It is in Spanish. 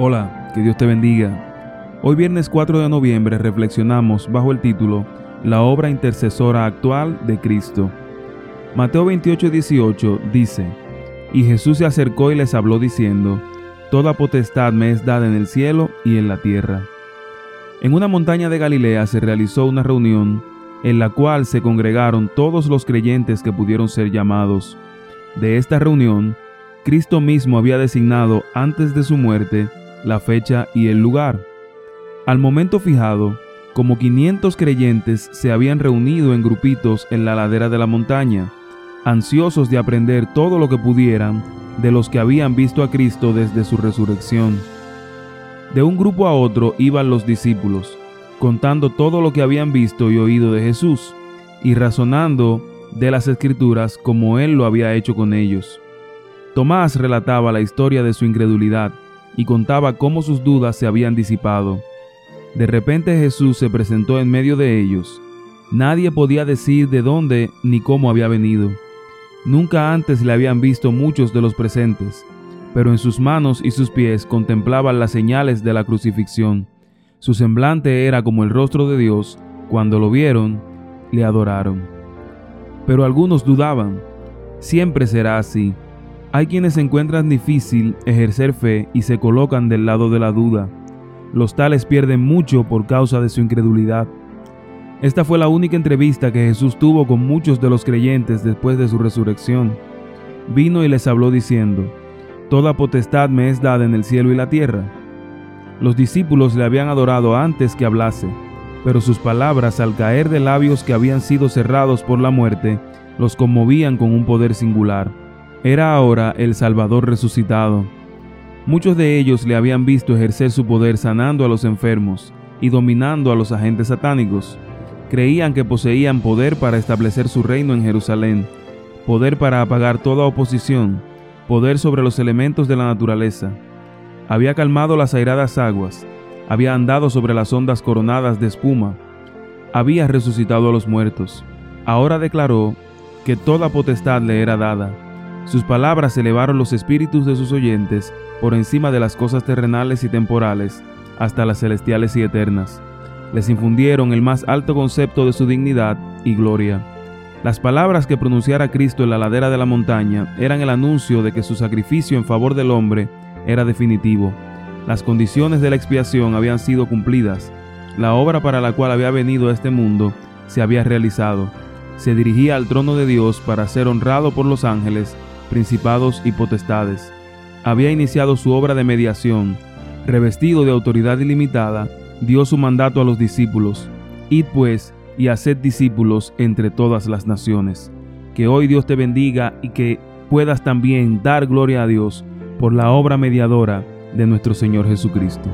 Hola, que Dios te bendiga. Hoy viernes 4 de noviembre reflexionamos bajo el título La obra intercesora actual de Cristo. Mateo 28, 18 dice, Y Jesús se acercó y les habló diciendo, Toda potestad me es dada en el cielo y en la tierra. En una montaña de Galilea se realizó una reunión en la cual se congregaron todos los creyentes que pudieron ser llamados. De esta reunión, Cristo mismo había designado antes de su muerte la fecha y el lugar. Al momento fijado, como 500 creyentes se habían reunido en grupitos en la ladera de la montaña, ansiosos de aprender todo lo que pudieran de los que habían visto a Cristo desde su resurrección. De un grupo a otro iban los discípulos, contando todo lo que habían visto y oído de Jesús, y razonando de las escrituras como él lo había hecho con ellos. Tomás relataba la historia de su incredulidad, y contaba cómo sus dudas se habían disipado. De repente Jesús se presentó en medio de ellos. Nadie podía decir de dónde ni cómo había venido. Nunca antes le habían visto muchos de los presentes, pero en sus manos y sus pies contemplaban las señales de la crucifixión. Su semblante era como el rostro de Dios. Cuando lo vieron, le adoraron. Pero algunos dudaban. Siempre será así. Hay quienes encuentran difícil ejercer fe y se colocan del lado de la duda. Los tales pierden mucho por causa de su incredulidad. Esta fue la única entrevista que Jesús tuvo con muchos de los creyentes después de su resurrección. Vino y les habló diciendo, Toda potestad me es dada en el cielo y la tierra. Los discípulos le habían adorado antes que hablase, pero sus palabras al caer de labios que habían sido cerrados por la muerte, los conmovían con un poder singular. Era ahora el Salvador resucitado. Muchos de ellos le habían visto ejercer su poder sanando a los enfermos y dominando a los agentes satánicos. Creían que poseían poder para establecer su reino en Jerusalén, poder para apagar toda oposición, poder sobre los elementos de la naturaleza. Había calmado las airadas aguas, había andado sobre las ondas coronadas de espuma, había resucitado a los muertos. Ahora declaró que toda potestad le era dada sus palabras elevaron los espíritus de sus oyentes por encima de las cosas terrenales y temporales hasta las celestiales y eternas. Les infundieron el más alto concepto de su dignidad y gloria. Las palabras que pronunciara Cristo en la ladera de la montaña eran el anuncio de que su sacrificio en favor del hombre era definitivo. Las condiciones de la expiación habían sido cumplidas. La obra para la cual había venido a este mundo se había realizado. Se dirigía al trono de Dios para ser honrado por los ángeles principados y potestades. Había iniciado su obra de mediación. Revestido de autoridad ilimitada, dio su mandato a los discípulos. Id pues y haced discípulos entre todas las naciones. Que hoy Dios te bendiga y que puedas también dar gloria a Dios por la obra mediadora de nuestro Señor Jesucristo.